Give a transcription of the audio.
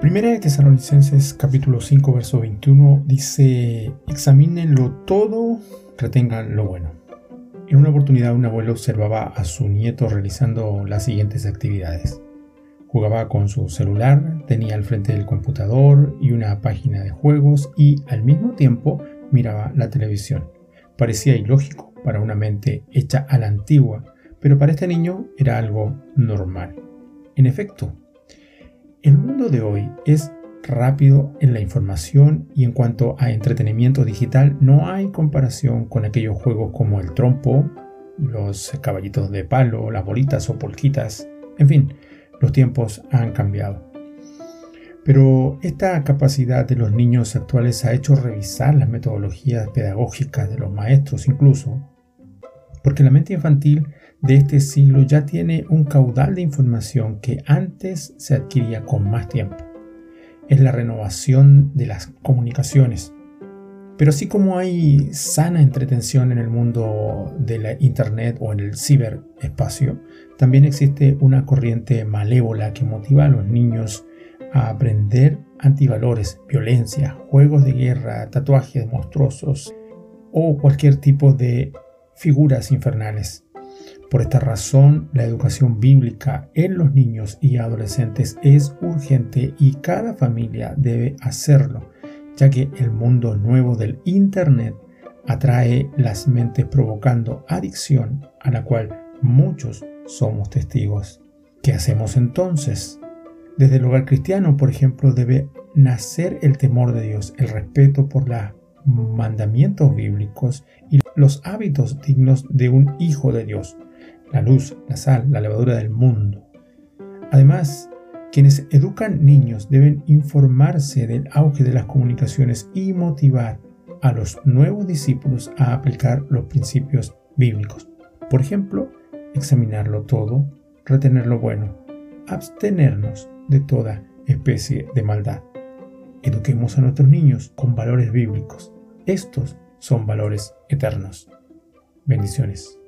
Primera de Tesalonicenses capítulo 5 verso 21 dice, examínenlo todo, retengan lo bueno. En una oportunidad un abuelo observaba a su nieto realizando las siguientes actividades. Jugaba con su celular, tenía al frente del computador y una página de juegos y al mismo tiempo miraba la televisión. Parecía ilógico para una mente hecha a la antigua, pero para este niño era algo normal. En efecto, el mundo de hoy es rápido en la información y en cuanto a entretenimiento digital no hay comparación con aquellos juegos como el trompo, los caballitos de palo, las bolitas o polquitas, en fin, los tiempos han cambiado. Pero esta capacidad de los niños actuales ha hecho revisar las metodologías pedagógicas de los maestros incluso, porque la mente infantil de este siglo ya tiene un caudal de información que antes se adquiría con más tiempo. Es la renovación de las comunicaciones. Pero así como hay sana entretención en el mundo de la Internet o en el ciberespacio, también existe una corriente malévola que motiva a los niños a aprender antivalores, violencia, juegos de guerra, tatuajes monstruosos o cualquier tipo de figuras infernales. Por esta razón, la educación bíblica en los niños y adolescentes es urgente y cada familia debe hacerlo, ya que el mundo nuevo del Internet atrae las mentes provocando adicción a la cual muchos somos testigos. ¿Qué hacemos entonces? Desde el hogar cristiano, por ejemplo, debe nacer el temor de Dios, el respeto por los mandamientos bíblicos y los hábitos dignos de un hijo de Dios la luz, la sal, la levadura del mundo. Además, quienes educan niños deben informarse del auge de las comunicaciones y motivar a los nuevos discípulos a aplicar los principios bíblicos. Por ejemplo, examinarlo todo, retener lo bueno, abstenernos de toda especie de maldad. Eduquemos a nuestros niños con valores bíblicos. Estos son valores eternos. Bendiciones.